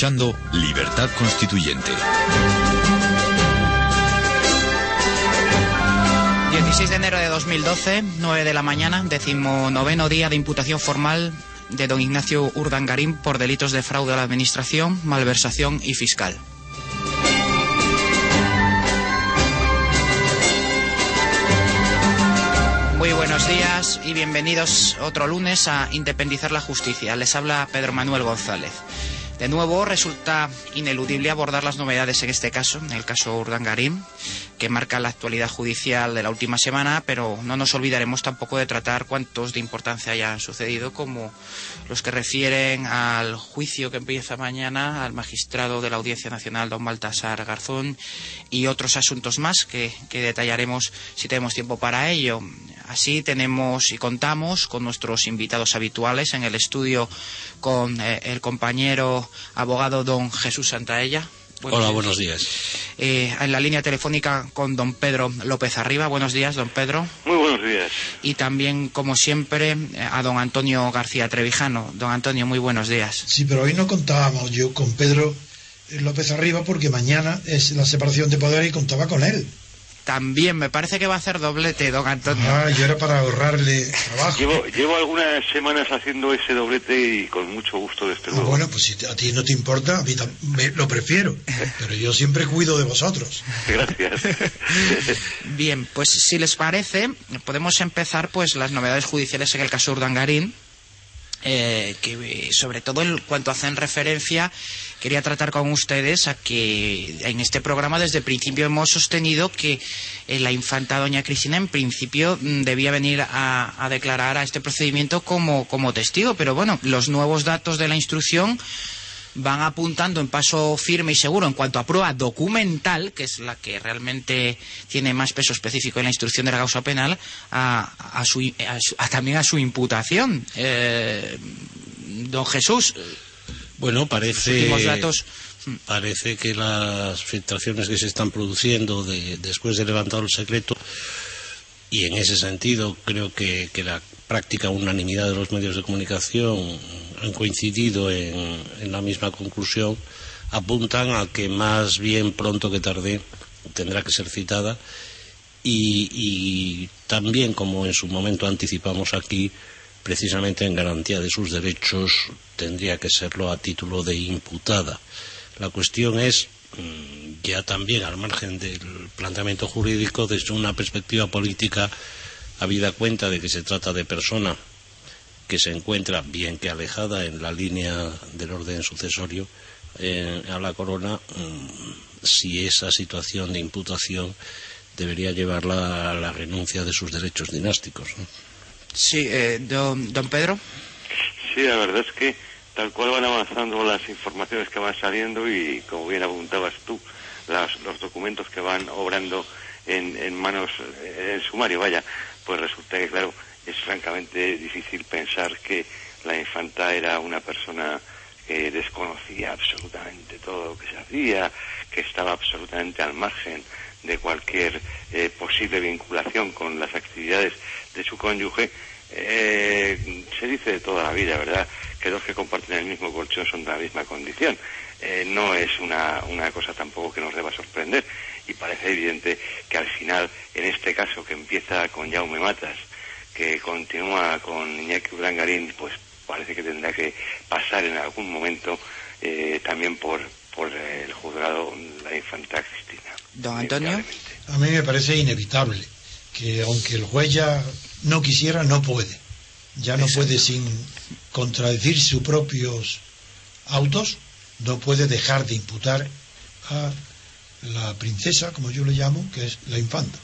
escuchando Libertad Constituyente. 16 de enero de 2012, 9 de la mañana, decimonoveno día de imputación formal de don Ignacio Urdangarín por delitos de fraude a la administración, malversación y fiscal. Muy buenos días y bienvenidos otro lunes a Independizar la Justicia. Les habla Pedro Manuel González. De nuevo, resulta ineludible abordar las novedades en este caso, en el caso Urdangarín, que marca la actualidad judicial de la última semana, pero no nos olvidaremos tampoco de tratar cuantos de importancia hayan sucedido, como los que refieren al juicio que empieza mañana al magistrado de la Audiencia Nacional, don Baltasar Garzón, y otros asuntos más que, que detallaremos si tenemos tiempo para ello. Así tenemos y contamos con nuestros invitados habituales en el estudio con eh, el compañero abogado don Jesús Santaella. Hola, buenos días. Eh, en la línea telefónica con don Pedro López Arriba. Buenos días, don Pedro. Muy buenos días. Y también, como siempre, a don Antonio García Trevijano. Don Antonio, muy buenos días. Sí, pero hoy no contábamos yo con Pedro López Arriba porque mañana es la separación de poder y contaba con él. También me parece que va a hacer doblete, don Antonio. Ah, yo era para ahorrarle trabajo. Llevo, llevo algunas semanas haciendo ese doblete y con mucho gusto desde Ah, luego. bueno, pues si a ti no te importa, a mí me- lo prefiero. Pero yo siempre cuido de vosotros. Gracias. Bien, pues si les parece, podemos empezar pues las novedades judiciales en el caso Urdangarín, eh, que eh, sobre todo en cuanto hacen referencia, quería tratar con ustedes a que en este programa desde el principio hemos sostenido que eh, la infanta doña Cristina en principio mm, debía venir a, a declarar a este procedimiento como, como testigo, pero bueno, los nuevos datos de la instrucción van apuntando en paso firme y seguro en cuanto a prueba documental, que es la que realmente tiene más peso específico en la instrucción de la causa penal, a, a su, a su- a también a su imputación. Eh, don Jesús, Bueno, parece, datos. parece que las filtraciones que se están produciendo de- después de levantado el secreto, y en ese sentido creo que, que la práctica unanimidad de los medios de comunicación han coincidido en, la misma conclusión, apuntan a que más bien pronto que tarde tendrá que ser citada y, y también, como en su momento anticipamos aquí, precisamente en garantía de sus derechos tendría que serlo a título de imputada. La cuestión es, mm, ya también al margen del planteamiento jurídico, desde una perspectiva política, habida cuenta de que se trata de persona que se encuentra bien que alejada en la línea del orden sucesorio eh, a la corona, mm, si esa situación de imputación debería llevarla a la renuncia de sus derechos dinásticos. ¿no? Sí, eh, don, don Pedro. Sí, la verdad es que tal cual van avanzando las informaciones que van saliendo y, como bien apuntabas tú, las- los documentos que van obrando en, en manos, eh, en sumario, vaya, pues resulta que, claro, es francamente difícil pensar que la infanta era una persona que desconocía absolutamente todo lo que se hacía, que estaba absolutamente al margen de cualquier eh, posible vinculación con las actividades de su cónyuge, eh, se dice de toda la vida, ¿verdad? Que dos que comparten el mismo colchón son de la misma condición. Eh, no es una, una cosa tampoco que nos deba sorprender y parece evidente que al final, en este caso que empieza con Jaume Matas, que continúa con Iñaki Urdangarín, pues parece que tendrá que pasar en algún momento eh, también por, por el juzgado la infanta Cristina. Don Antonio. A mí me parece inevitable que aunque el juez ya no quisiera, no puede. Ya no puede sin contradecir sus propios autos, no puede dejar de imputar a la princesa, como yo le llamo, que es la infanta.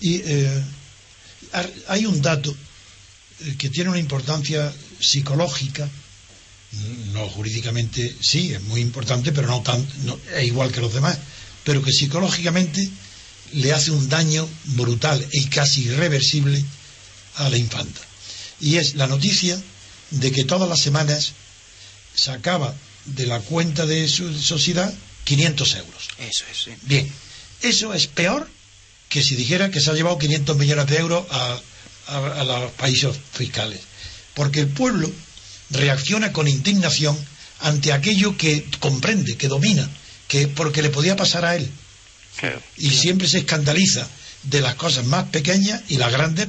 Y eh, hay un dato eh, que tiene una importancia psicológica, no jurídicamente sí, es muy importante, pero no tan, no, es igual que los demás, pero que psicológicamente le hace un daño brutal y casi irreversible a la infanta. Y es la noticia de que todas las semanas sacaba de la cuenta de su sociedad 500 euros. Eso es, sí. Bien, eso es peor que si dijera que se ha llevado 500 millones de euros a, a- a los países fiscales. Porque el pueblo reacciona con indignación ante aquello que comprende, que domina, que porque le podía pasar a él. Y siempre se escandaliza de las cosas más pequeñas y las grandes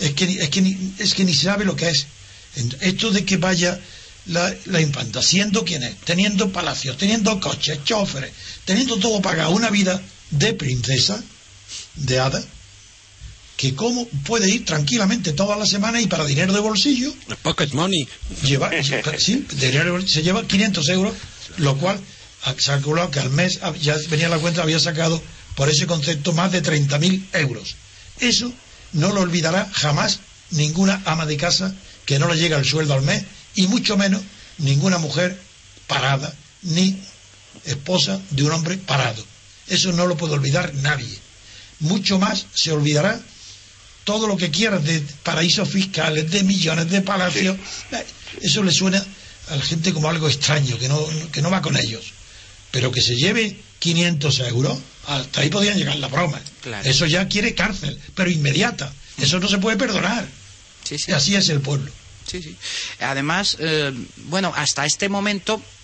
es que, es que, ni, es que ni sabe lo que es. Esto de que vaya la, la, infanta, siendo quien es, teniendo palacios, teniendo coches, choferes, teniendo todo pagado, una vida de princesa, de hada, que cómo puede ir tranquilamente toda la semana y para dinero de bolsillo. Pocket money. Lleva, sí, dinero, se lleva 500 euros, lo cual ha calculado que al mes ya venía la cuenta, había sacado por ese concepto más de 30.000 euros. Eso no lo olvidará jamás ninguna ama de casa que no le llega el sueldo al mes y mucho menos ninguna mujer parada ni esposa de un hombre parado. Eso no lo puede olvidar nadie. Mucho más se olvidará todo lo que quieras de paraísos fiscales, de millones de palacios. Eso le suena a la gente como algo extraño, que no, que no va con ellos. Pero que se lleve 500 euros, hasta ahí podían llegar la broma. Eso ya quiere cárcel, pero inmediata. Eso no se puede perdonar. Y así es el pueblo. Sí, sí. Además, eh, bueno, hasta este momento Mm,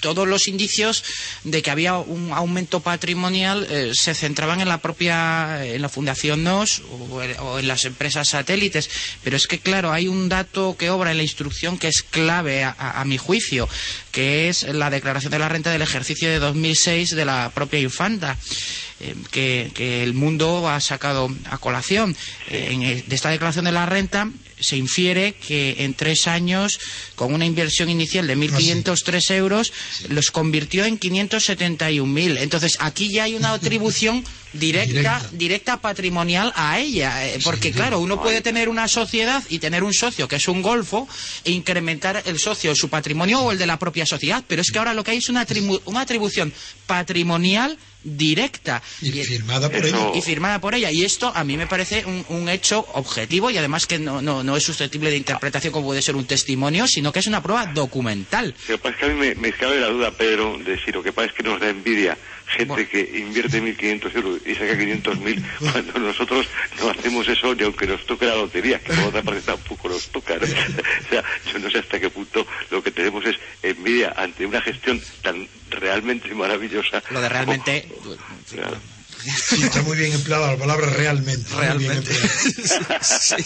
todos los indicios de que había un aumento patrimonial eh, se centraban en la propia en la fundación NOS o, en las empresas satélites pero es que claro hay un dato que obra en la instrucción que es clave a, mi juicio que es la declaración de la renta del ejercicio de 2006 de la propia infanta eh, que, el mundo ha sacado a colación. Eh, de esta declaración de la renta se infiere que en tres años, con una inversión inicial de 1.503 ah, euros, los convirtió en 571.000. Entonces, aquí ya hay una atribución directa, directa patrimonial a ella. Eh, porque, claro, uno puede tener una sociedad y tener un socio que es un golfo e incrementar el socio, su patrimonio o el de la propia sociedad. Pero es que ahora lo que hay es una, una atribución patrimonial directa. Y, firmada por ella. Y firmada por ella. Y esto a mí me parece un, hecho objetivo y además que no, no, es susceptible de interpretación como puede ser un testimonio, sino que es una prueba documental. Lo que pasa es que a mí me, me cabe la duda, Pedro, de si lo que pasa es que nos da envidia gente que invierte 1.500 euros y saca 500.000 cuando nosotros no hacemos eso ni aunque nos toque la lotería, que por otra parte tampoco nos toca. o sea, yo no sé hasta qué punto lo que tenemos es envidia ante una gestión tan realmente maravillosa. Lo de realmente... Sí, está muy bien empleada la palabra realmente. Realmente. sí,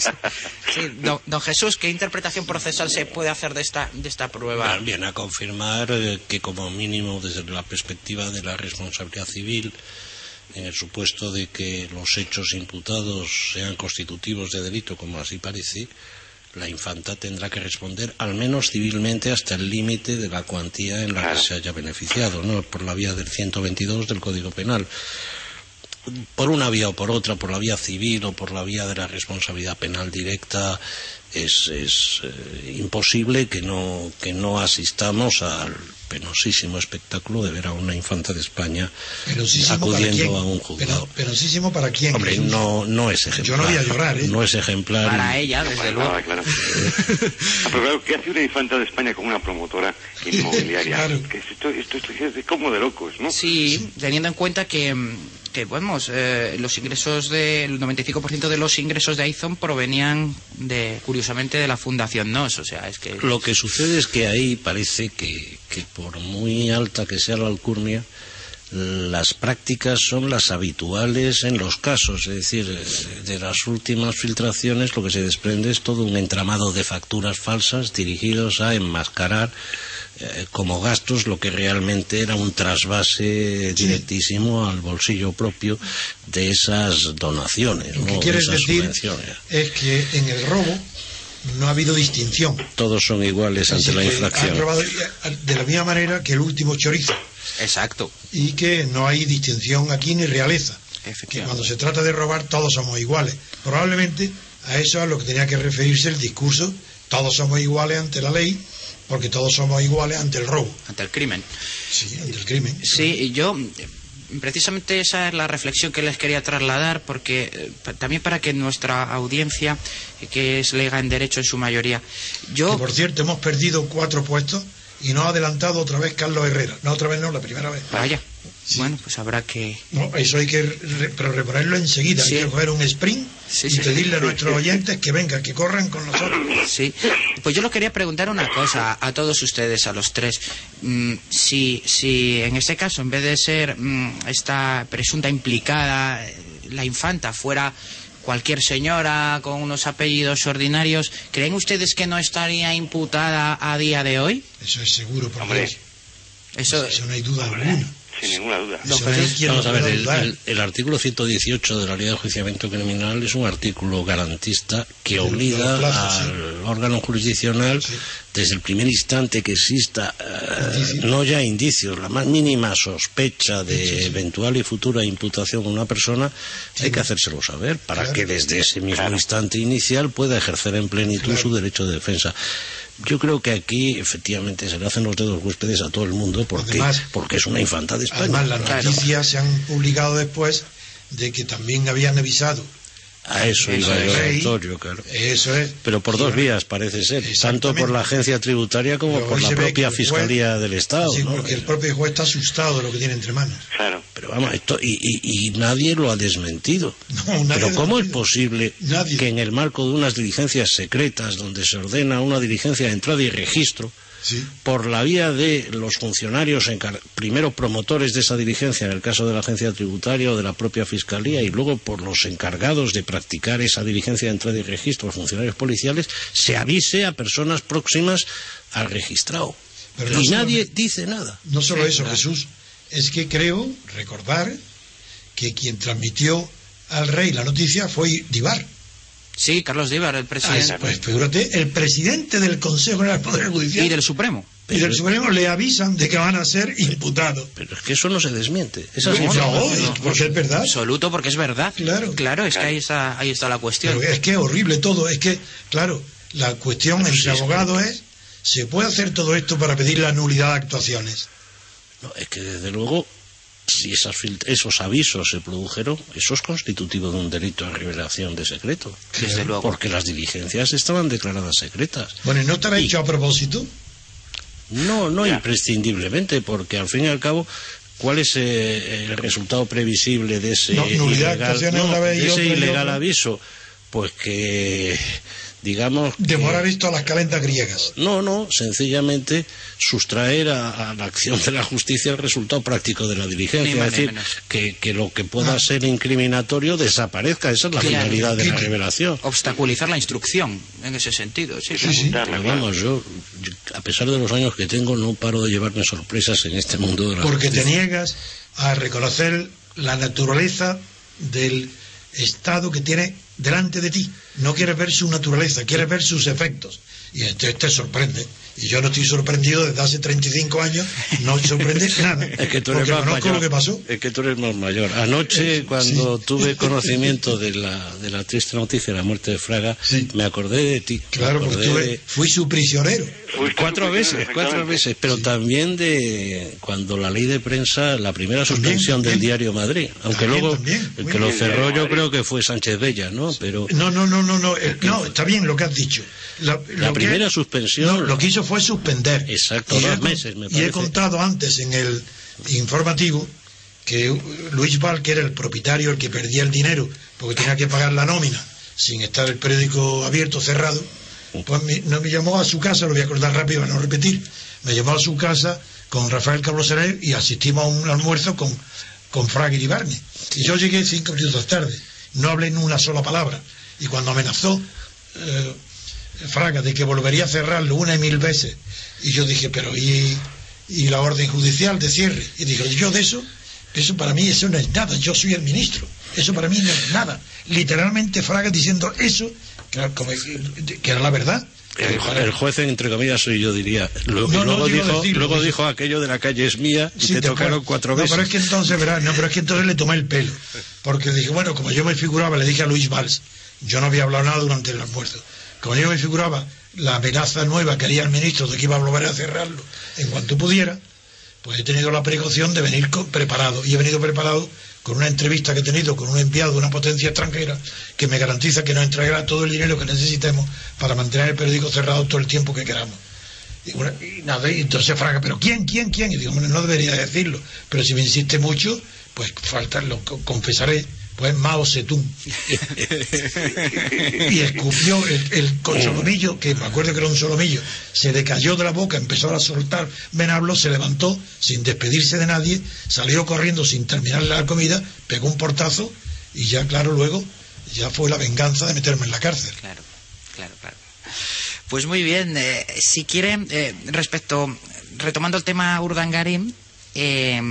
don, Jesús, ¿qué interpretación procesal se puede hacer de esta, de esta prueba? Viene a confirmar eh, que como mínimo desde la perspectiva de la responsabilidad civil, en el supuesto de que los hechos imputados sean constitutivos de delito, como así parece, la infanta tendrá que responder al menos civilmente hasta el límite de la cuantía en la que se haya beneficiado, ¿no? por la vía del 122 del Código Penal por una vía o por otra, por la vía civil o por la vía de la responsabilidad penal directa, es, es eh, imposible que no, que no asistamos al penosísimo espectáculo de ver a una infanta de España acudiendo a un juzgado. penosísimo para quién? Hombre, no, no es ejemplar. Yo no voy a llorar, ¿eh? No es ejemplar. Para ella, desde luego. claro. Ah, pero claro, ¿qué hace una infanta de España con una promotora inmobiliaria? claro. que esto, esto, es como de locos, ¿no? Sí, teniendo en cuenta que que bueno, eh, los ingresos del 95% de los ingresos de Aizon provenían de curiosamente de la fundación NOS, o sea, es que lo que sucede es que ahí parece que, que por muy alta que sea la alcurnia las prácticas son las habituales en los casos, es decir, de las últimas filtraciones lo que se desprende es todo un entramado de facturas falsas dirigidos a enmascarar eh, como gastos lo que realmente era un trasvase directísimo al bolsillo propio de esas donaciones. Lo que quieres decir es que en el robo no ha habido distinción. Todos son iguales ante la infracción. de la misma manera que el último chorizo. Exacto. Y que no hay distinción aquí ni realeza. Que cuando se trata de robar todos somos iguales. Probablemente a eso es a lo que tenía que referirse el discurso. Todos somos iguales ante la ley porque todos somos iguales ante el robo. Ante el crimen. Sí, ante el crimen. Sí, y yo precisamente esa es la reflexión que les quería trasladar, porque eh, también para que nuestra audiencia, que es lega en derecho en su mayoría, yo... por cierto, hemos perdido cuatro puestos y no ha adelantado otra vez Carlos Herrera. No, otra vez no, la primera vez. Vaya. Bueno, pues habrá que... No, eso hay que re- pero reponerlo enseguida. Sí. Hay que coger un sprint Sí, y pedirle a nuestros oyentes que vengan, que corran con nosotros. Sí, pues yo lo quería preguntar una cosa a todos ustedes, a los tres. Mm, si, si en este caso, en vez de ser mm, esta presunta implicada, eh, la infanta fuera cualquier señora con unos apellidos ordinarios, ¿creen ustedes que no estaría imputada a día de hoy? Eso es seguro, por Hombre. Dios. Eso, Eso no hay duda alguna. Sin ninguna duda. No Vamos a ver, el, el- el artículo 118 de la Ley de Enjuiciamiento Criminal es un artículo garantista que obliga sí. al órgano jurisdiccional, Sí. desde el primer instante que exista, eh, no ya indicios, la más mínima sospecha de Sí, sí, sí. eventual y futura imputación a una persona, hay que hacérselo saber para Claro. que desde ese mismo Claro. instante inicial pueda ejercer en plenitud Claro. su derecho de defensa. Yo creo que aquí efectivamente se le hacen los dedos huéspedes a todo el mundo porque, Además- porque es una infanta de España. Además, las Claro. noticias se han publicado después de que también habían avisado. A eso Eso iba yo, claro. Eso es. Pero por dos vías parece ser, tanto por la agencia tributaria como Pero por la propia juez- Fiscalía del Estado. Sí, ¿no? porque el propio juez está asustado de lo que tiene entre manos. Claro. Pero vamos, esto, y, y- y nadie lo ha desmentido. No, nadie Pero ¿cómo es posible Nadie. que en el marco de unas diligencias secretas donde se ordena una diligencia de entrada y registro, Sí. por la vía de los funcionarios, primero promotores de esa diligencia en el caso de la agencia tributaria o de la propia fiscalía y luego por los encargados de practicar esa diligencia de entrada y registro, los funcionarios policiales, se avise a personas próximas al registrado. Pero no y nadie dice nada. No solo eso. Jesús, es que creo recordar que quien transmitió al rey la noticia fue Divar. Sí, Carlos Díbar, el Ah, presidente. pues figúrate, el presidente del Consejo General del Poder Judicial y del Supremo. y del Supremo le avisan de que van a ser imputados. Pero es que eso no se desmiente. Esas No, informaciones- no, porque es verdad. Absoluto, porque es verdad. Claro. Claro, es que ahí está, ahí está la cuestión. Pero es que es horrible todo. Es que, claro, la cuestión Pero entre sí, es abogados es, ¿se puede hacer todo esto para pedir la nulidad de actuaciones? No, es que desde luego, si esas esos avisos se produjeron, eso es constitutivo de un delito de revelación de secreto. Desde luego. Porque las diligencias estaban declaradas secretas. Bueno, ¿y no estará hecho a propósito? No, no Ya. imprescindiblemente, porque al fin y al cabo, ¿cuál es eh, el resultado previsible de ese No, nulidad de ilegal, y de ese ilegal aviso? Pues que, digamos... que- Demorar esto a las calentas griegas. No, no, sencillamente sustraer a, a la acción de la justicia el resultado práctico de la diligencia. Más es decir, que, que lo que pueda Ah. ser incriminatorio desaparezca. Esa es la Claro. finalidad de la revelación. Obstaculizar la instrucción, en ese sentido. Sí, Sí, sí. Pero vamos, yo, yo, a pesar de los años que tengo, no paro de llevarme sorpresas en este mundo de la Porque te niegas a reconocer la naturaleza del estado que tiene delante de ti. No quieres ver su naturaleza, quieres ver sus efectos. Y entonces te sorprende. Y yo no estoy sorprendido desde hace 35 años, no me sorprende nada. Es que tú eres porque más conozco mayor. lo que pasó. Es que tú eres más mayor. Anoche, cuando tuve conocimiento de la, de la triste noticia de la muerte de Fraga, Sí. me acordé de ti. Claro, porque de- fui su prisionero. Fuiste Cuatro su veces, cuatro veces, pero también de cuando la ley de prensa, la primera También, suspensión del diario Madrid, aunque También, luego también, el que lo cerró yo creo que fue Sánchez Bella, ¿no? Pero No, no, no, no, no, eh, no, está bien lo que has dicho. La, la lo que- primera suspensión, No, lo que hizo fue suspender. Exacto, Y dos he meses, me Y he contado antes en el informativo que Luis Val, que era el propietario, el que perdía el dinero, porque tenía que pagar la nómina, sin estar el periódico abierto, cerrado, pues me, no me llamó a su casa, lo voy a acordar rápido para no repetir, me llamó a su casa con Rafael Cabroserer y asistimos a un almuerzo con, con Fraga y Barney. Y yo llegué cinco minutos tarde, no hablé ni una sola palabra. Y cuando amenazó eh, Fraga de que volvería a cerrarlo una y mil veces, y yo dije, pero ¿y, y la orden judicial de cierre? Y dijo, yo de eso, eso para mí eso no es nada, yo soy el ministro, eso para mí no es nada. Literalmente Fraga diciendo eso, que era, como- que era la verdad. el, el juez, entre comillas, soy yo, diría. No, no luego, digo dijo, decirlo, luego dijo aquello de la calle es mía y Sí, te tocaron cuatro no, veces. pero es que entonces, verás, no, pero es que entonces le tomé el pelo. Porque dije, bueno, como yo me figuraba, le dije a Luis Valls, yo no había hablado nada durante el almuerzo. Como yo me figuraba la amenaza nueva que haría el ministro de que iba a volver a cerrarlo en cuanto pudiera, pues he tenido la precaución de venir preparado. Y he venido preparado con una entrevista que he tenido con un enviado de una potencia extranjera que me garantiza que nos entregará todo el dinero que necesitemos para mantener el periódico cerrado todo el tiempo que queramos. Y, nada, y entonces Fraga, pero ¿quién, quién, quién? Y digo, "Hombre, no debería decirlo, pero si me insiste mucho, pues falta, lo co- confesaré, pues Mao Zedong. y escupió el, el que me acuerdo que era un solomillo, se le cayó de la boca, empezó a soltar venablo, se levantó sin despedirse de nadie, salió corriendo sin terminar la comida, pegó un portazo y ya, claro, luego ya fue la venganza de meterme en la cárcel. Claro, claro, claro. Pues muy bien, eh, si quieren, eh, respecto, retomando el tema Urdangarín, eh,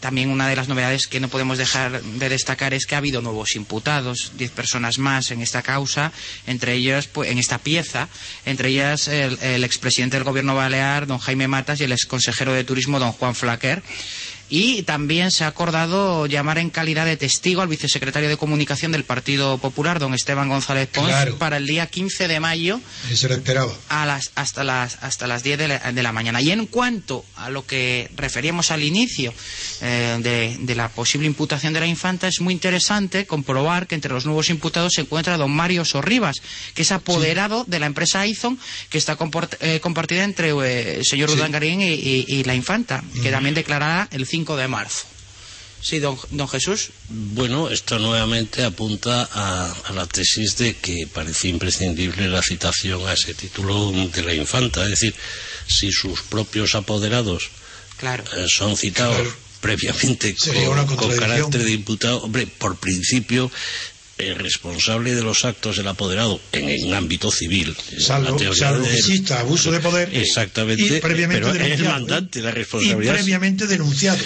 también una de las novedades que no podemos dejar de destacar es que ha habido nuevos imputados, 10 personas más en esta causa, entre ellos, pues, en esta pieza, entre ellas el, el expresidente del gobierno balear, don Jaime Matas, y el exconsejero de turismo, don Juan Flaquer. Y también se ha acordado llamar en calidad de testigo al vicesecretario de Comunicación del Partido Popular, don Esteban González Pons, Claro. para el día 15 de mayo se lo esperaba. a las, hasta, las, hasta las 10 de la, de la mañana. Y en cuanto a lo que referíamos al inicio eh, de, de la posible imputación de la infanta, es muy interesante comprobar que entre los nuevos imputados se encuentra don Mario Sorribas, que es apoderado de la empresa Aizon, que está eh, compartida entre eh, el señor Sí. Y, y- y la infanta, que también declarará el 5 de marzo. Sí, don, don Jesús. Bueno, esto nuevamente apunta a, a la tesis de que parece imprescindible la citación a ese título de la infanta. Es decir, si sus propios apoderados Claro. eh, son citados Claro. previamente con, con carácter de imputado, hombre, por principio, el responsable de los actos del apoderado en, en ámbito civil. Salvo, salvo que del- exista abuso de poder Exactamente, y previamente pero es el denunciado. mandante la y responsabilidad. previamente denunciado.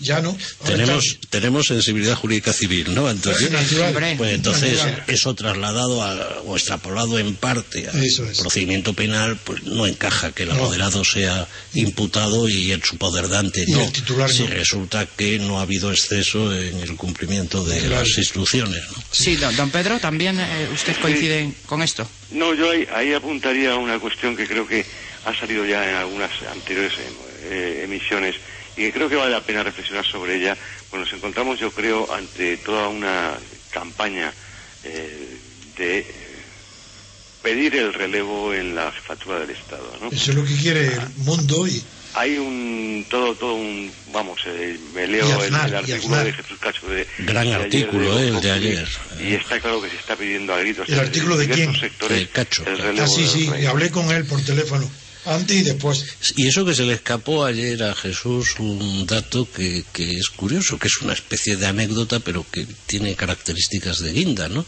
Ya no. Tenemos está- tenemos sensibilidad jurídica civil, ¿no? Natural. Hombre. pues entonces Natural. eso trasladado a- o extrapolado en parte al es. procedimiento penal, pues no encaja que el No. apoderado sea imputado y el supoderdante Y no. el titular si no. resulta que no ha habido exceso en el cumplimiento de Claro. las instrucciones, ¿no? Sí, don, don Pedro, también eh, usted coincide con esto. No, yo ahí, ahí apuntaría a una cuestión que creo que ha salido ya en algunas anteriores eh, emisiones y que creo que vale la pena reflexionar sobre ella. Pues nos encontramos, yo creo, ante toda una campaña eh, de eh, pedir el relevo en la jefatura del Estado. ¿no? Eso es lo que quiere el mundo y Hay un todo todo un vamos eh, me leo el, Aznar, el y artículo de Jesús Cacho de Gran de ayer artículo, de eh, el Vox de ayer. y está claro que se está pidiendo a gritos ¿El artículo de quién? sectores De Cacho, el Ah, sí, sí, y hablé con él por teléfono, antes y después. Y eso que se le escapó ayer a Jesús un dato que, que es curioso, que es una especie de anécdota, pero que tiene características de guinda, ¿no?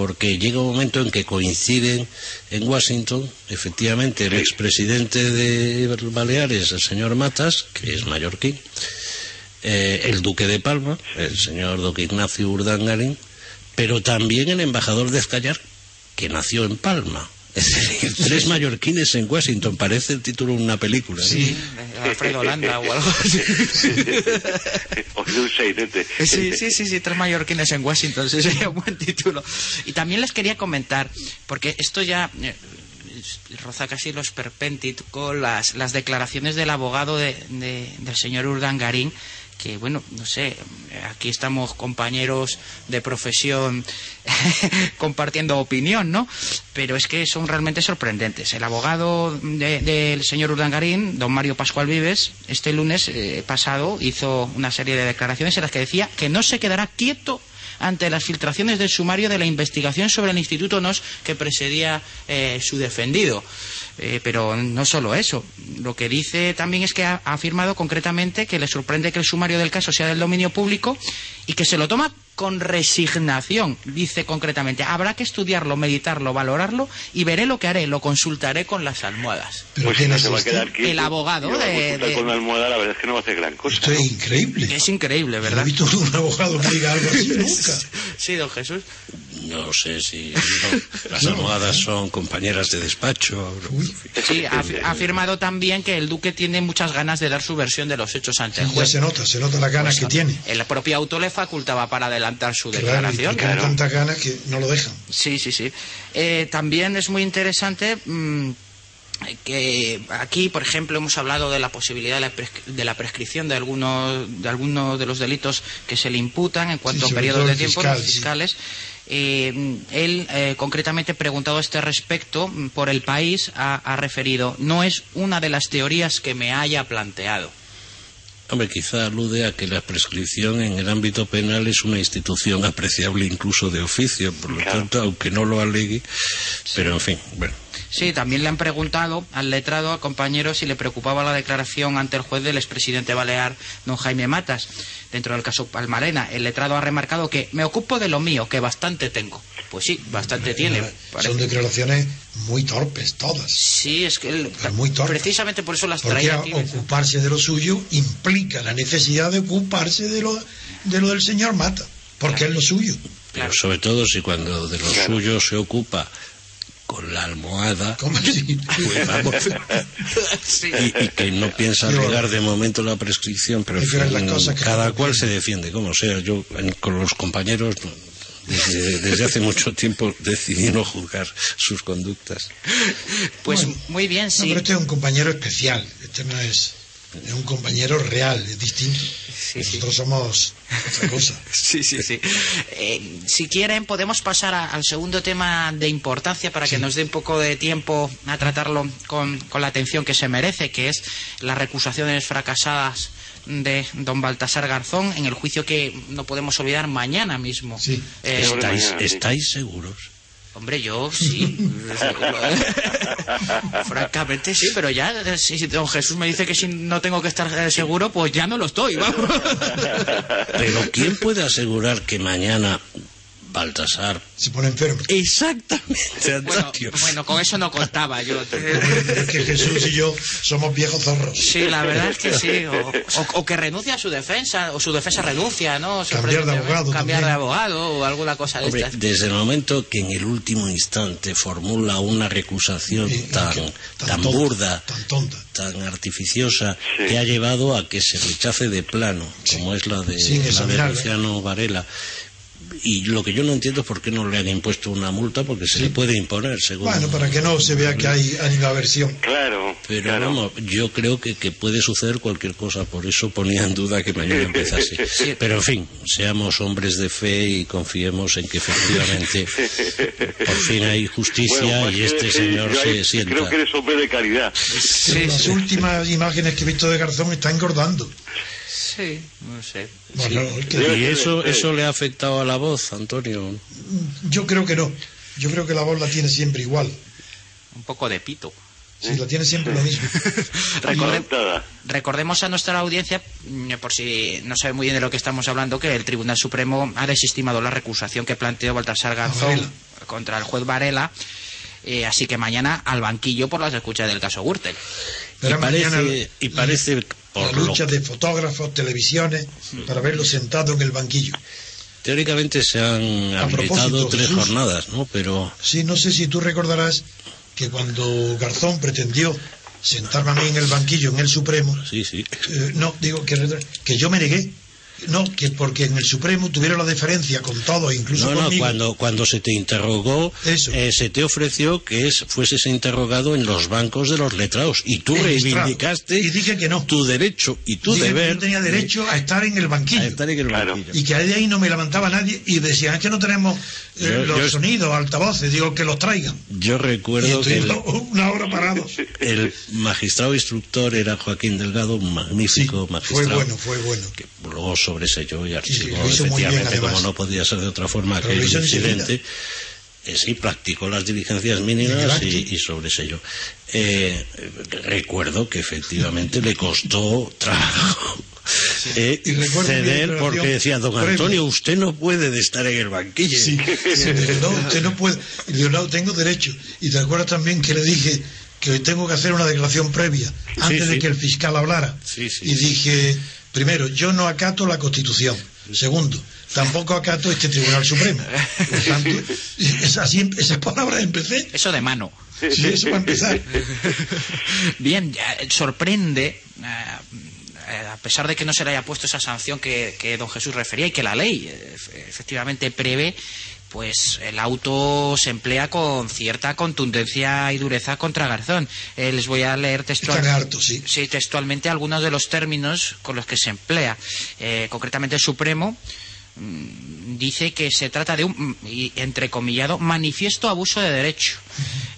Porque llega un momento en que coinciden en Washington, efectivamente, el expresidente de Baleares, el señor Matas, que es mallorquín, eh, el duque de Palma, el señor don Ignacio Urdangarín, pero también el embajador de Escallar, que nació en Palma. Decir, tres mallorquines en Washington, parece el título de una película. Sí, Alfredo Landa o algo así. o de un sainete. Sí, sí, sí, sí, tres mallorquines en Washington, sí, sería un buen título. Y también les quería comentar, porque esto ya eh, roza casi los perpentit con las, las declaraciones del abogado de- de- del señor Urdangarín, que bueno, no sé, aquí estamos compañeros de profesión compartiendo opinión, ¿no? Pero es que son realmente sorprendentes. El abogado de- del señor Urdangarín, don Mario Pascual Vives, este lunes eh, pasado hizo una serie de declaraciones en las que decía que no se quedará quieto ante las filtraciones del sumario de la investigación sobre el Instituto NOS que precedía eh, su defendido. Eh, pero no solo eso. Lo que dice también es que ha, ha afirmado concretamente que le sorprende que el sumario del caso sea del dominio público y que se lo toma con resignación. Dice concretamente, habrá que estudiarlo, meditarlo, valorarlo y veré lo que haré, lo consultaré con las almohadas. Pero Pues si ¿quién no se va a este? quedar quieto. El abogado de- de- con la almohada, la verdad es que no va a hacer gran cosa. Esto es ¿no? increíble. Es increíble, No he ¿verdad? visto un abogado que diga algo así nunca. Sí, don Jesús. No sé si no, las almohadas son compañeras de despacho. Sí, ha, ha afirmado también que el duque tiene muchas ganas de dar su versión de los hechos ante el ya juez. se nota, se nota las ganas que tiene. El propio auto le facultaba para adelantar su Claro, y declaración. tiene tantas ganas que no lo dejan. Sí, sí, sí. Eh, también es muy interesante mm, que aquí, por ejemplo, hemos hablado de la posibilidad de la, prescri- de la prescripción de algunos de algunos de los delitos que se le imputan en cuanto Sí, a periodos de tiempo fiscal, los sí. fiscales. Eh, él, eh, concretamente preguntado a este respecto mm, por el país, ha, ha referido, no es una de las teorías que me haya planteado. Hombre, quizá alude a que la prescripción en el ámbito penal es una institución apreciable incluso de oficio, por lo Claro. tanto, aunque no lo alegue, pero en fin, bueno. Sí, también le han preguntado al letrado, al compañero, si le preocupaba la declaración ante el juez del expresidente balear, don Jaime Matas, dentro del caso Palmarena. El letrado ha remarcado que me ocupo de lo mío, que bastante tengo. Pues sí, bastante tiene. Son declaraciones muy torpes todas. Sí, es que muy precisamente por eso las Porque traía aquí. ocuparse de lo suyo implica la necesidad de ocuparse de lo, de lo del señor Mata, porque es lo suyo. Pero sobre todo si cuando de lo Claro. suyo se ocupa con la almohada, pues vamos, Sí. y, y que no piensa horror. de momento la prescripción, pero en que cada cual se defiende, como sea. Yo en- con los compañeros desde, desde hace mucho tiempo decidí no juzgar sus conductas. Pues Bueno, muy bien, No, sí. pero este es un compañero especial, este no es, es un compañero real, es distinto. Sí, sí. Nosotros somos otra cosa. Sí, sí, sí. Eh, si quieren, podemos pasar a- al segundo tema de importancia para que nos dé un poco de tiempo a tratarlo con, con la atención que se merece, que es las recusaciones fracasadas de don Baltasar Garzón en el juicio que no podemos olvidar mañana mismo. Sí. Eh, Sobre ¿Estáis, mañana, sí. ¿Estáis seguros? Hombre, yo sí. Francamente sí, pero ya, eh, si si don Jesús me dice que si no tengo que estar eh, seguro, pues ya no lo estoy. Vamos. Pero ¿quién puede asegurar que mañana Baltasar... Se pone enfermo. Exactamente, Bueno, Antonio. bueno, con eso no contaba yo. Es que Jesús y yo somos viejos zorros. Sí, la verdad es que sí. O, o- o que renuncia a su defensa, o su defensa renuncia, ¿no? Cambiar de abogado Cambiar también. de abogado o alguna cosa de Hombre, estas. desde el momento que en el último instante formula una recusación Y- y tan, que- tan, tonta, burda, Tan tonta. tan artificiosa, Sí. que ha llevado a que se rechace de plano, Sí. como es la de, la de. Luciano Varela. Y lo que yo no entiendo es por qué no le han impuesto una multa, porque se Sí. le puede imponer, según. Bueno, para que no se vea que hay animaversión. Claro, Pero claro. vamos, yo creo que, que puede suceder cualquier cosa, por eso ponía en duda que mañana empezase. Sí. Pero en fin, seamos hombres de fe y confiemos en que efectivamente por fin hay justicia Bueno, y este que- señor se sienta. Creo que eres hombre de caridad. Pero las últimas imágenes que he visto de Garzón está engordando. Sí, no sé. Bueno, ¿Y eso, eso le ha afectado a la voz, Antonio? yo creo que no. Yo creo que la voz la tiene siempre igual. Un poco de pito. Sí, la tiene siempre lo mismo. Recordemos a nuestra audiencia, mm, por si no sabe muy bien de lo que estamos hablando, que el Tribunal Supremo ha desestimado la recusación que planteó Baltasar Garzón contra el juez Varela. eh, así que mañana al banquillo por las escuchas del caso Gürtel. Pero y parece, mañana y parece la por lo lucha de fotógrafos, televisiones, para verlo sentado en el banquillo. teóricamente se han A habilitado tres Jesús. jornadas, ¿no? Pero Sí, no sé si tú recordarás que cuando Garzón pretendió sentarme a mí en el banquillo en el Supremo, sí, sí. eh, no, digo que, que yo me negué. No, que porque en el Supremo tuvieron la deferencia con todo, incluso No, no, conmigo. cuando, cuando se te interrogó, Eso. eh, se te ofreció que es, fueses interrogado en los bancos de los letrados y tú El reivindicaste. Y dije que no. tu derecho y tu Dije que deber yo tenía derecho a estar en el banquillo. a estar en el Claro. banquillo. y que de ahí no me levantaba nadie y decían es que no tenemos eh, Yo- los yo- sonidos, altavoces, digo que los traigan. Yo Y recuerdo que el, una hora parados. el magistrado instructor era Joaquín Delgado, un Sí, magnífico fue magistrado. bueno, fue bueno. que luego sobreselló y Sí, sí, bien, efectivamente como no podía ser de otra forma lo hizo incidente eh, sí practicó las diligencias En el mínimas y, y sobreselló Eh, eh, recuerdo que efectivamente le costó trabajo eh, Y recuerdo mi ceder porque decía don. Antonio usted no puede de estar en el banquillo Sí, sí, no, usted no puede. Y digo, no, tengo derecho. Y te acuerdas también que le dije que tengo que hacer una declaración previa antes de sí. que el fiscal hablara. Sí, sí. Y dije, primero, yo no acato la Constitución. Segundo, tampoco acato este Tribunal Supremo. Por tanto, esas palabras empecé. Eso de mano. Sí, eso va a empezar. Bien, eh, sorprende, eh, eh, a pesar de que no se le haya puesto esa sanción que, que don Jesús refería y que la ley efe- efectivamente prevé pues el auto se emplea con cierta contundencia y dureza contra Garzón. Eh, les voy a leer textualmente, sí. textualmente algunos de los términos con los que se emplea. Eh, concretamente el Supremo dice que se trata de un, mm, entrecomillado, manifiesto abuso de derecho.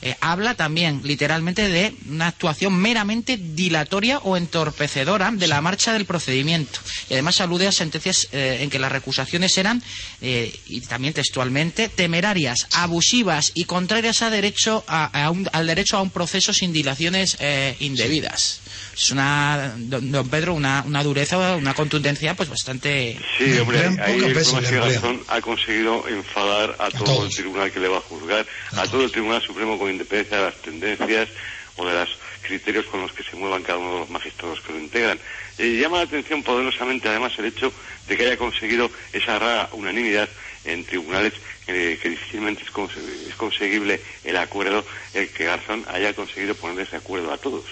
Eh, habla también, literalmente, de una actuación meramente dilatoria o entorpecedora de la marcha del procedimiento. Y además alude a sentencias eh, en que las recusaciones eran, eh, y también textualmente, temerarias, abusivas y contrarias a derecho al derecho a un proceso sin dilaciones indebidas es una, don, Pedro, una, una dureza, una contundencia pues bastante... Sí, hombre, ahí razón ha conseguido enfadar a, todo el tribunal que le va a juzgar, a, todo el Tribunal Supremo con independencia de las tendencias o de los criterios con los que se muevan cada uno de los magistrados que lo integran. Eh, llama la atención poderosamente además el hecho de que haya conseguido esa rara unanimidad en tribunales eh, que difícilmente es, es conseguible el acuerdo, el que Garzón haya conseguido poner ese acuerdo a todos.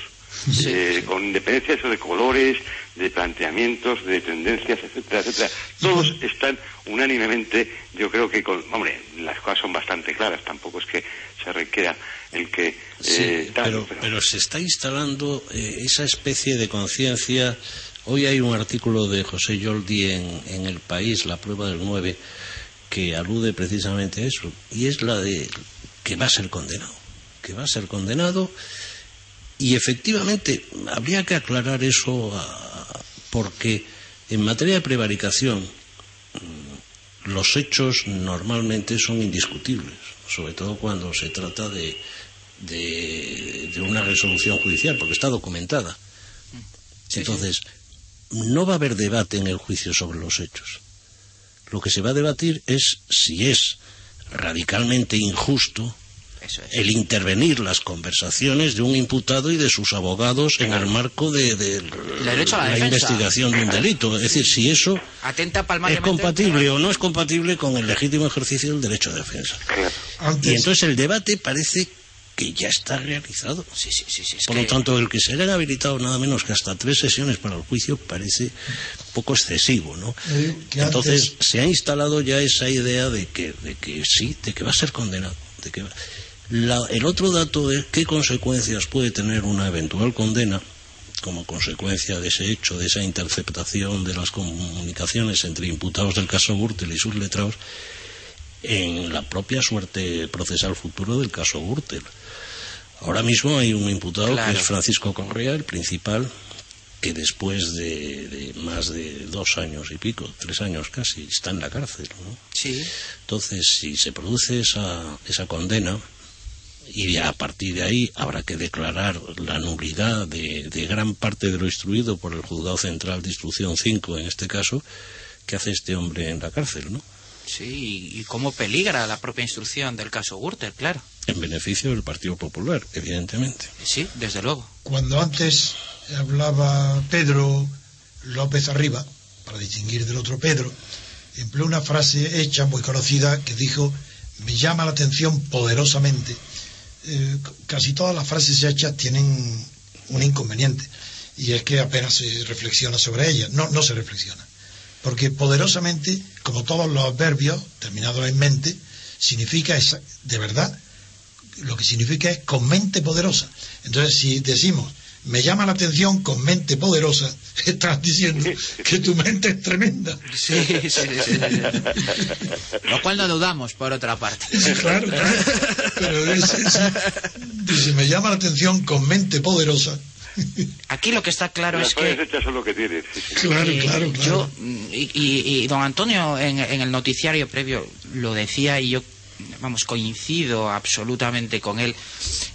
Eh, con independencia eso de colores, de planteamientos, de tendencias, etcétera, etcétera. Todos están unánimemente, yo creo que con, hombre, las cosas son bastante claras, tampoco es que se requiera el que... Eh, pero, pero... se está instalando eh, esa especie de conciencia. Hoy hay un artículo de José Yoldi en, en El País, La prueba del 9, que alude precisamente a eso, y es la de que va a ser condenado, que va a ser condenado y efectivamente, habría que aclarar eso ah, porque en materia de prevaricación mm, los hechos normalmente son indiscutibles, sobre todo cuando se trata de, de, una resolución judicial, porque está documentada. Entonces, no va a haber debate en el juicio sobre los hechos. Lo que se va a debatir es si es radicalmente injusto el intervenir las conversaciones de un imputado y de sus abogados en el marco de, la, investigación de un delito. Es decir, si eso es compatible o no es compatible con el legítimo ejercicio del derecho de defensa. Y entonces el debate parece que ya está realizado. Por lo tanto, el que se haya habilitado nada menos que hasta tres sesiones para el juicio parece poco excesivo, ¿no? Eh, entonces se ha instalado ya esa idea de que, de que sí, de que va a ser condenado. De que el otro dato es qué consecuencias puede tener una eventual condena como consecuencia de ese hecho, de esa interceptación de las comunicaciones entre imputados del caso Gürtel y sus letrados en la propia suerte procesal futuro del caso Gürtel. Ahora mismo hay un imputado que es Francisco Correa, el principal, que después de, más de dos años y pico, tres años casi, está en la cárcel. ¿no? Sí. Entonces, si se produce esa, esa condena, y a partir de ahí habrá que declarar la nulidad de, gran parte de lo instruido por el Juzgado Central de Instrucción 5, en este caso, que hace este hombre en la cárcel, ¿no? Sí, y cómo peligra la propia instrucción del caso Gürtel, claro. En beneficio del Partido Popular, evidentemente. Sí, desde luego. Cuando antes hablaba Pedro López Arriba, para distinguir del otro Pedro, empleó una frase hecha muy conocida que dijo, me llama la atención poderosamente eh, casi todas las frases hechas tienen un inconveniente y es que apenas se reflexiona sobre ellas, no, no se reflexiona. Porque poderosamente, como todos los adverbios terminados en mente, significa de verdad, lo que significa es con mente poderosa. Entonces, si decimos me llama la atención con mente poderosa, estás diciendo que tu mente es tremenda. Sí, sí, sí. Lo cual no dudamos, por otra parte. Claro, claro. Pero dice, me llama la atención con mente poderosa. Aquí lo que está claro es que... Son lo que tienes. Claro, claro, claro. y, don Antonio en el noticiario previo lo decía y yo vamos, coincido absolutamente con él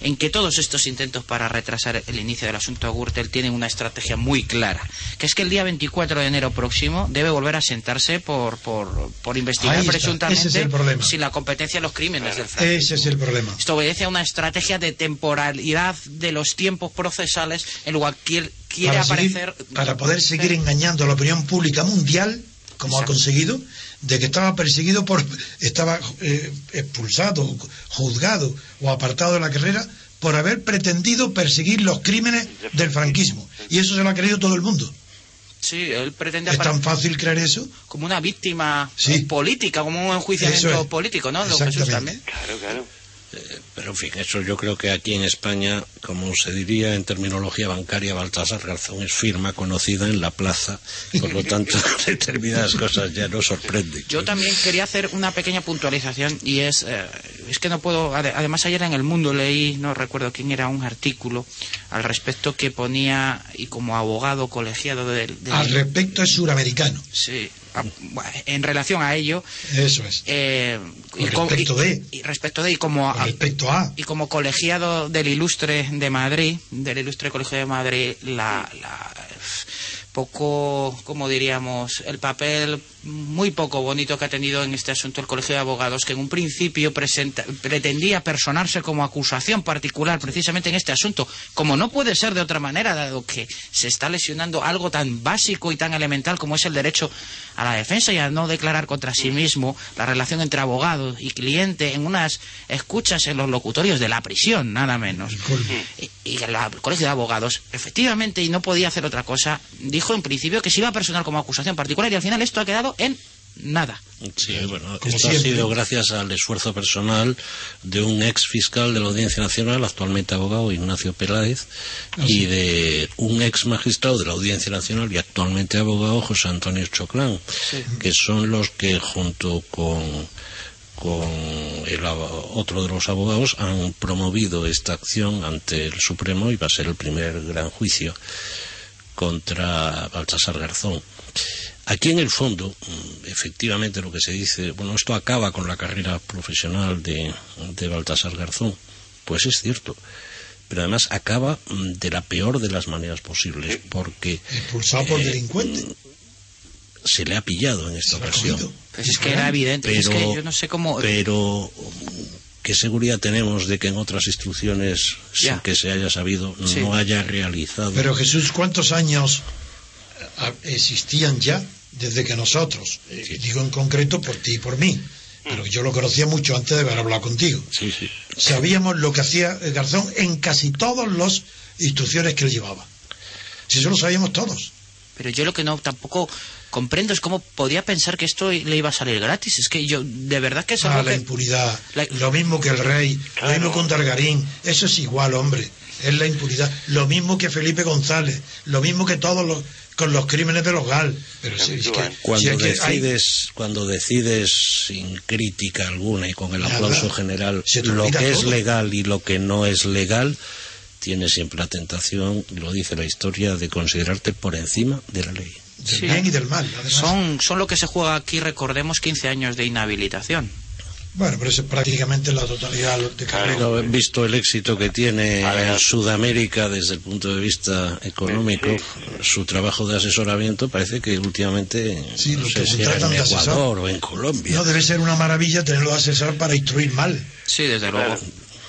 en que todos estos intentos para retrasar el inicio del asunto de Gürtel tienen una estrategia muy clara, que es que el día 24 de enero próximo debe volver a sentarse por, por, por investigar presuntamente si la competencia de los crímenes del franquismo. Ese es el problema. Esto obedece a una estrategia de temporalidad de los tiempos procesales en lo cual quiere, quiere aparecer... para poder seguir engañando a la opinión pública mundial, como ha conseguido, de que estaba perseguido por, estaba eh, expulsado, juzgado o apartado de la carrera por haber pretendido perseguir los crímenes del franquismo. Y eso se lo ha creído todo el mundo. Sí, él pretende ¿Es tan fácil creer eso? como una víctima Sí. política, como un enjuiciamiento es. político, ¿no? Jesús Exactamente. también. Claro, claro. Pero en fin, eso yo creo que aquí en España, como se diría en terminología bancaria, Baltasar Garzón es firma conocida en la plaza, por lo tanto, determinadas cosas ya no sorprenden. Yo también quería hacer una pequeña puntualización y es, eh, es que no puedo, ade- además ayer en El Mundo leí, no recuerdo quién era, un artículo al respecto que ponía, y como abogado colegiado del... Al respecto es suramericano. sí, en relación a ello, Eso es. eh, respecto de. y respecto de y como a- respecto a. y como colegiado del Ilustre de Madrid, del Ilustre Colegio de Madrid, la, la- poco, como diríamos, el papel muy poco bonito que ha tenido en este asunto el Colegio de Abogados, que en un principio presenta- pretendía personarse como acusación particular precisamente en este asunto, como no puede ser de otra manera, dado que se está lesionando algo tan básico y tan elemental como es el derecho a la defensa y a no declarar contra sí mismo la relación entre abogado y cliente en unas escuchas en los locutorios de la prisión, nada menos. Y, y el Colegio de Abogados, efectivamente, y no podía hacer otra cosa, dijo en principio que se iba a personar como acusación particular y al final esto ha quedado en nada. Sí, bueno, esto ha sido gracias al esfuerzo personal de un ex fiscal de la Audiencia Nacional, actualmente abogado, Ignacio Peláez, y de un ex magistrado de la Audiencia Nacional y actualmente abogado, José Antonio Choclán, que son los que junto con con el otro de los abogados han promovido esta acción ante el Supremo y va a ser el primer gran juicio contra Baltasar Garzón. Aquí en el fondo, mm, efectivamente lo que se dice, bueno, esto acaba con la carrera profesional de, de Baltasar Garzón, pues es cierto, pero además acaba mm, de la peor de las maneras posibles, porque Expulsado por Eh, delincuente. se le ha pillado en esta ocasión. Pues es que era evidente, es Pero, que yo no sé cómo... pero ¿qué seguridad tenemos de que en otras instrucciones, sin que se haya sabido, Sí. no haya realizado? Pero Jesús, ¿cuántos años ah, existían ya desde que nosotros, eh, digo en concreto por ti y por mí, pero yo lo conocía mucho antes de haber hablado contigo, Sí, sí. sabíamos lo que hacía el Garzón en casi todas las instrucciones que él llevaba. Si eso lo sabíamos todos. Pero yo lo que no tampoco comprendo es cómo podía pensar que esto le iba a salir gratis. Es que yo, de verdad que es Ah, la que... impunidad. La- Lo mismo que el rey, lo mismo con Targarín. Eso es igual, hombre. Es la impunidad. Lo mismo que Felipe González. Lo mismo que todos los con los crímenes de los GAL. Pero si, es que, Cuando si es que hay- decides, cuando decides sin crítica alguna y con el Nada. aplauso general lo que es legal y lo que no es legal, tienes siempre la tentación, lo dice la historia, de considerarte por encima de la ley. del Sí. bien y del mal. además. Son, son lo que se juega aquí, recordemos, 15 años de inhabilitación. Bueno, pero es prácticamente la totalidad de carrera. Pero visto el éxito que tiene A en Sudamérica desde el punto de vista económico, su trabajo de asesoramiento parece que últimamente Sí, no los sé que si en de asesor. Ecuador o en Colombia. No debe ser una maravilla tenerlo de asesor para instruir mal. Sí, desde luego.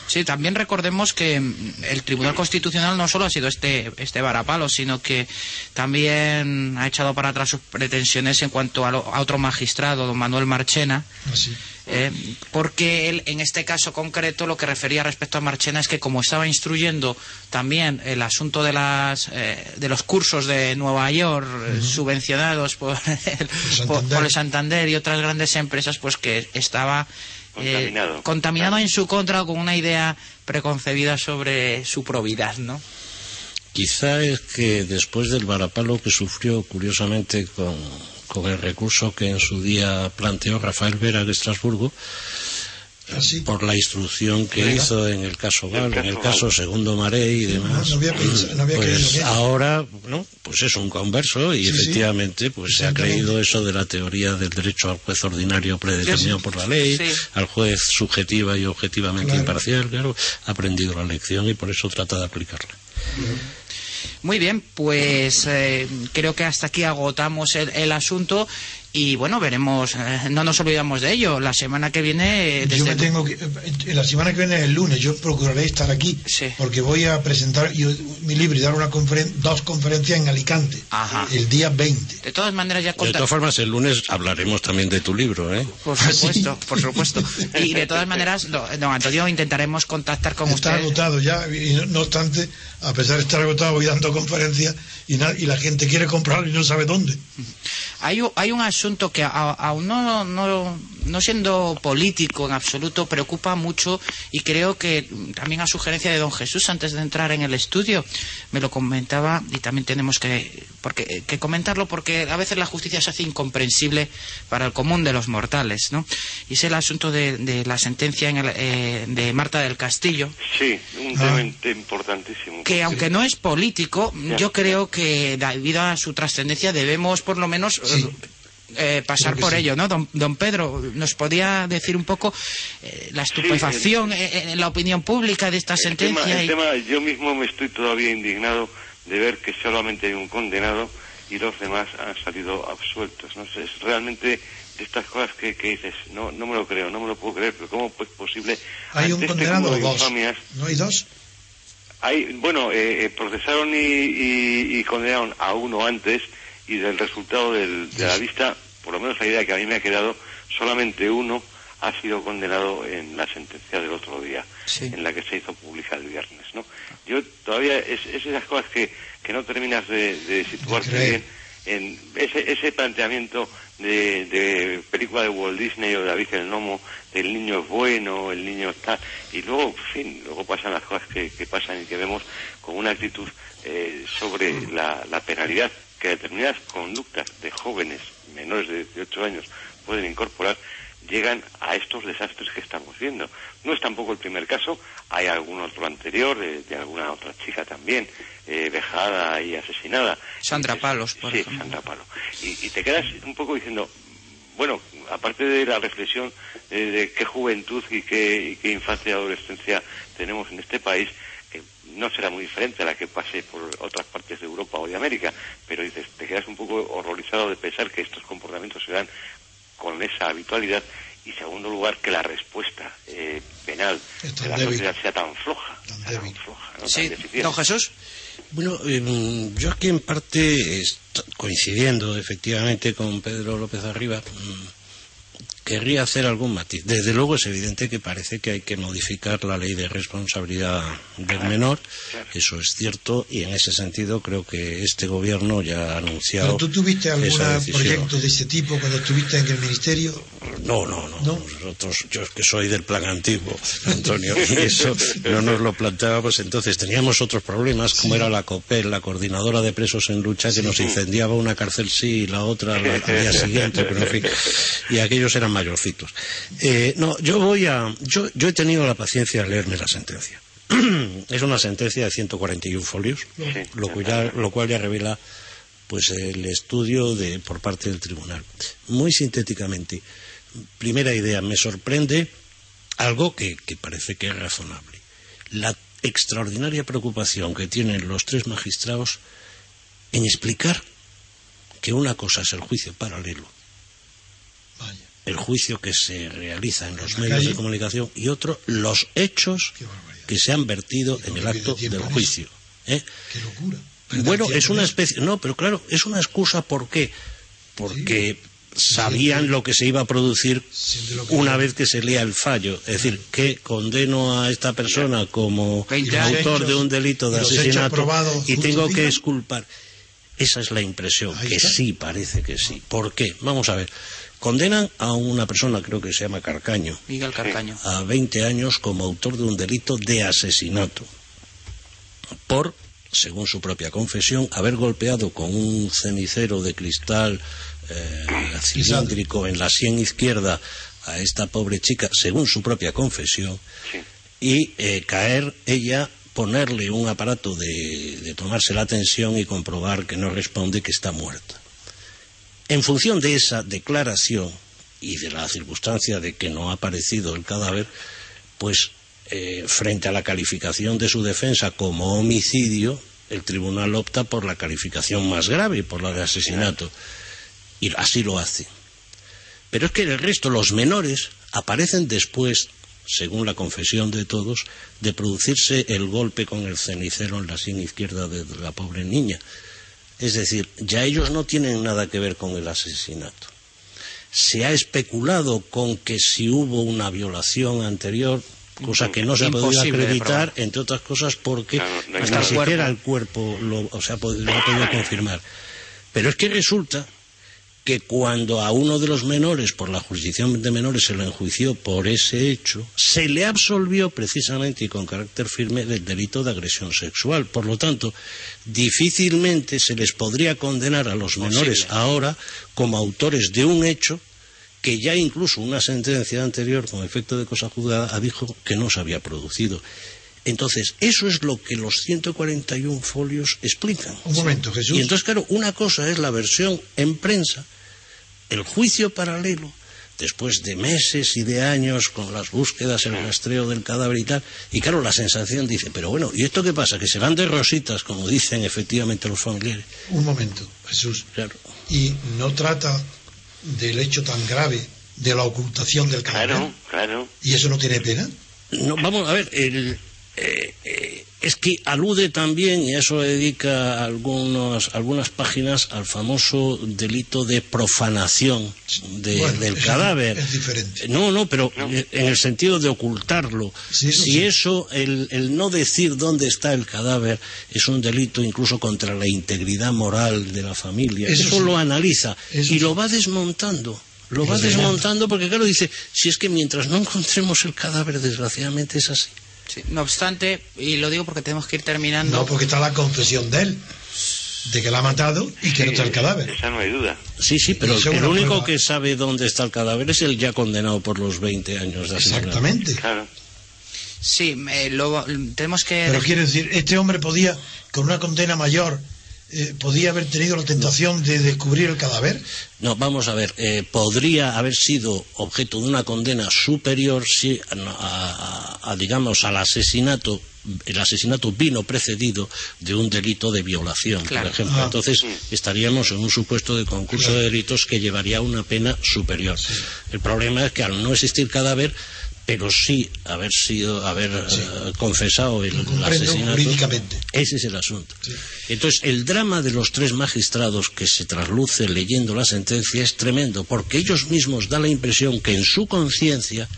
Sí, también recordemos que mm, el Tribunal Constitucional no solo ha sido este, este varapalo, sino que también ha echado para atrás sus pretensiones en cuanto a, lo- a otro magistrado, don Manuel Marchena, Así. Eh, porque él, en este caso concreto, lo que refería respecto a Marchena es que como estaba instruyendo también el asunto de, las, eh, de los cursos de Nueva York eh, subvencionados por el, por- el Santander y otras grandes empresas, pues que estaba eh, Contaminado. contaminado en su contra o con una idea preconcebida sobre su probidad, ¿no? Quizá es que después del varapalo que sufrió curiosamente con, con el recurso que en su día planteó Rafael Vera de Estrasburgo, Así. por la instrucción que Vera. hizo en el caso Gal, en el caso. Segundo Maré y No, demás. no había pensado- no había pues ahora, ¿no? Pues es un converso y Sí, sí. efectivamente pues se ha creído eso de la teoría del derecho al juez ordinario predeterminado Sí, sí. por la ley, Sí. al juez subjetiva y objetivamente Claro. imparcial, claro, ha aprendido la lección y por eso trata de aplicarla. Muy bien, pues eh, creo que hasta aquí agotamos el, el asunto Y bueno, veremos, eh, no nos olvidamos de ello. La semana que viene. Yo desde me tengo que, eh, la semana que viene es el lunes, yo procuraré estar aquí Sí. porque voy a presentar yo- mi libro y dar una conferen- dos conferencias en Alicante Ajá. el día 20. De todas maneras, ya De contar. todas formas, el lunes hablaremos también de tu libro, ¿eh? Por ¿Ah, sí? supuesto, por supuesto. Y de todas maneras, do- don Antonio, intentaremos contactar con Está usted. agotado ya y no, no obstante, a pesar de estar agotado voy dando conferencias y, la gente quiere comprarlo y no sabe dónde. Hay, hay un asunto que aún no, no, no siendo político en absoluto preocupa mucho y creo que también a sugerencia de don Jesús antes de entrar en el estudio me lo comentaba y también tenemos que, porque, que comentarlo porque a veces la justicia se hace incomprensible para el común de los mortales, ¿no? Y es el asunto de, de la sentencia en el, eh, de Marta del Castillo Sí, un Ah. tema importantísimo. que aunque no es político, Ya. yo creo que debido a su trascendencia debemos por lo menos Sí. Eh, pasar Creo por sí. ello, ¿no? Don, don Pedro, ¿nos podía decir un poco eh, la estupefacción eh, en la opinión pública de esta el sentencia? tema, el tema, yo mismo me estoy todavía indignado de ver que solamente hay un condenado y los demás han salido absueltos. No sé, es realmente de estas cosas que, que dices, no, no me lo creo, no me lo puedo creer, pero ¿cómo es posible? Hay un este condenado o dos. infamias, ¿No hay dos? Hay, bueno, eh, eh, procesaron y, y- y condenaron a uno antes y del resultado del- de la vista, por lo menos la idea que a mí me ha quedado, solamente uno ha sido condenado en la sentencia del otro día, Sí. en la que se hizo pública el viernes, ¿no? Yo todavía, es, es esas cosas que, que no terminas de, de situarte bien en ese, ese planteamiento de, de película de Walt Disney o de David el Nomo, del niño es bueno, el niño está, y luego, en fin, luego pasan las cosas que, que pasan y que vemos con una actitud eh, sobre la, la penalidad que determinadas conductas de jóvenes menores de 18 años pueden incorporar, llegan a estos desastres que estamos viendo. No es tampoco el primer caso, hay algún otro anterior, de, de alguna otra chica también, eh, vejada y asesinada. Sandra Palos, por sí, ejemplo. Sandra Palo. Y, y te quedas un poco diciendo, bueno, aparte de la reflexión eh, de qué juventud y qué, y qué infancia y adolescencia tenemos en este país, no será muy diferente a la que pase por otras partes de Europa o de América, pero dices, te quedas un poco horrorizado de pensar que estos comportamientos se dan con esa habitualidad y segundo lugar que la respuesta eh, penal de la débil. sociedad sea tan floja, Tan sea floja, ¿no? Sí, tan deficiente. don Jesús. Bueno, em, yo aquí en parte, coincidiendo efectivamente con Pedro López Arriba, mm, querría hacer algún matiz. Desde luego es evidente que parece que hay que modificar la ley de responsabilidad del menor, eso es cierto, y en ese sentido creo que este gobierno ya ha anunciado. ¿Pero tú tuviste algún proyecto de este tipo cuando estuviste en el ministerio? No, no, no, ¿No? Nosotros, yo es que soy del plan antiguo, Antonio, y eso no nos lo planteábamos entonces. Teníamos otros problemas, como era la COPEL, la Coordinadora de Presos en Lucha, que nos incendiaba una cárcel sí y la otra al día siguiente, pero en fin. Y aquellos eran mayorcitos. Eh, no, yo voy a. Yo, yo he tenido la paciencia de leerme la sentencia. es una sentencia de 141 folios, lo cual ya, lo cual ya revela pues el estudio de por parte del tribunal. Muy sintéticamente, primera idea, me sorprende algo que, que parece que es razonable. La extraordinaria preocupación que tienen los tres magistrados en explicar que una cosa es el juicio paralelo, el juicio que se realiza en los medios calle. de comunicación, y otro, los hechos que se han vertido en el acto del juicio. ¿eh? Qué locura. Bueno, es una especie. No, pero claro, es una excusa. ¿Por qué? Porque sabían lo que se iba a producir una vez que se lea el fallo. Es decir, que condeno a esta persona como 20 autor de un delito de asesinato y tengo que exculpar. Esa es la impresión, que sí, parece que sí. ¿Por qué? Vamos a ver. Condenan a una persona, creo que se llama Carcaño, Miguel Carcaño. a 20 años como autor de un delito de asesinato por, según su propia confesión, haber golpeado con un cenicero de cristal eh, cilíndrico en la sien izquierda a esta pobre chica, según su propia confesión, Sí. y eh, caer ella, ponerle un aparato de, de tomarse la tensión y comprobar que no responde, que está muerta. En función de esa declaración y de la circunstancia de que no ha aparecido el cadáver, pues eh, frente a la calificación de su defensa como homicidio, el tribunal opta por la calificación más grave, por la de asesinato. Y así lo hace. Pero es que el resto, los menores, aparecen después, según la confesión de todos, de producirse el golpe con el cenicero en la sien izquierda de la pobre niña. Es decir, ya ellos no tienen nada que ver con el asesinato. Se ha especulado con que si hubo una violación anterior, cosa que no se ha podido acreditar, entre otras cosas porque Claro, no ni siquiera el cuerpo lo, o sea, pod- lo ha podido confirmar. Pero es que resulta que cuando a uno de los menores, por la jurisdicción de menores, se lo enjuició por ese hecho, se le absolvió precisamente y con carácter firme del delito de agresión sexual. Por lo tanto, difícilmente se les podría condenar a los menores ahora como autores de un hecho que ya incluso una sentencia anterior con efecto de cosa juzgada dijo que no se había producido. Entonces, eso es lo que los 141 folios explican. Un momento, Jesús. Y entonces, claro, una cosa es la versión en prensa, el juicio paralelo, después de meses y de años con las búsquedas, el rastreo del cadáver y tal, y claro, la sensación dice, pero bueno, ¿y esto qué pasa? Que se van de rositas, como dicen efectivamente los familiares. Un momento, Jesús. Claro. Y no trata del hecho tan grave de la ocultación del cadáver. Claro, claro. ¿Y eso no tiene pena? No, vamos a ver, el, eh, eh, es que alude también, y a eso dedica algunos, algunas páginas, al famoso delito de profanación de- Bueno, del cadáver. es diferente. No, no, pero eh, en el sentido de ocultarlo. Sí, eso si sí. eso, el, el no decir dónde está el cadáver, es un delito incluso contra la integridad moral de la familia. Eso Eso, sí. lo analiza Eso y sí. lo va desmontando. Lo va desmontando porque, claro, dice, si es que mientras no encontremos el cadáver, desgraciadamente es así. Sí, No obstante, y lo digo porque tenemos que ir terminando. No, porque está la confesión de él, de que la ha matado y que no está el cadáver. Esa no hay duda. Sí, sí, pero el único prueba. que sabe dónde está el cadáver es el ya condenado por los 20 años de asesinato. Exactamente. Claro. Sí, eh, lo- tenemos que. Pero quiere decir, este hombre podía, con una condena mayor, eh, podía haber tenido la tentación de descubrir el cadáver. No, vamos a ver, eh, podría haber sido objeto de una condena superior si, a, a- a, digamos, al asesinato. El asesinato vino precedido de un delito de violación, Claro. por ejemplo. Ah. Entonces estaríamos en un supuesto de concurso de delitos que llevaría a una pena superior. El problema es que al no existir cadáver, pero sí haber sido, haber eh, confesado el, asesinato. jurídicamente. Ese es el asunto. Entonces, el drama de los tres magistrados que se trasluce leyendo la sentencia es tremendo, porque ellos mismos da la impresión que en su conciencia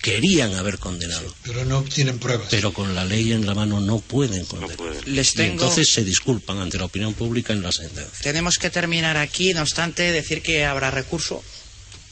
querían haber condenado, Pero no tienen pruebas. pero con la ley en la mano no pueden condenar. pueden. Les Y tengo. entonces se disculpan ante la opinión pública en la sentencia. Tenemos que terminar aquí, no obstante, decir que habrá recurso.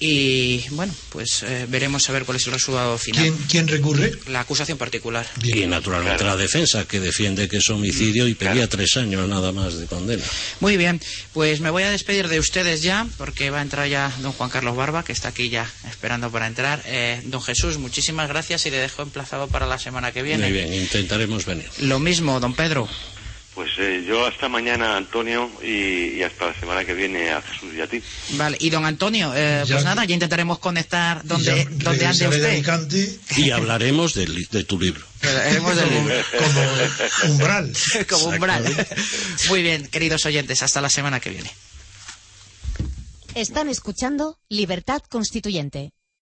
Y bueno, pues eh, veremos a ver cuál es el resultado final. ¿Quién, quién recurre? La acusación particular. Y naturalmente Claro. la defensa, que defiende que es homicidio y pedía Claro. tres años nada más de condena. Muy bien, pues me voy a despedir de ustedes ya, porque va a entrar ya don Juan Carlos Barba, que está aquí ya esperando para entrar. Eh, don Jesús, muchísimas gracias y le dejo emplazado para la semana que viene. Muy bien, intentaremos venir. Lo mismo, don Pedro. Pues eh, yo hasta mañana, Antonio, y, y hasta la semana que viene a Jesús y a ti. Vale, y don Antonio, eh, Ya- pues nada, ya intentaremos conectar donde, ya donde ande usted. Alicante Y hablaremos de, de tu libro. Hablaremos del libro. como umbral. Como umbral. Muy bien, queridos oyentes, hasta la semana que viene. Están escuchando Libertad Constituyente.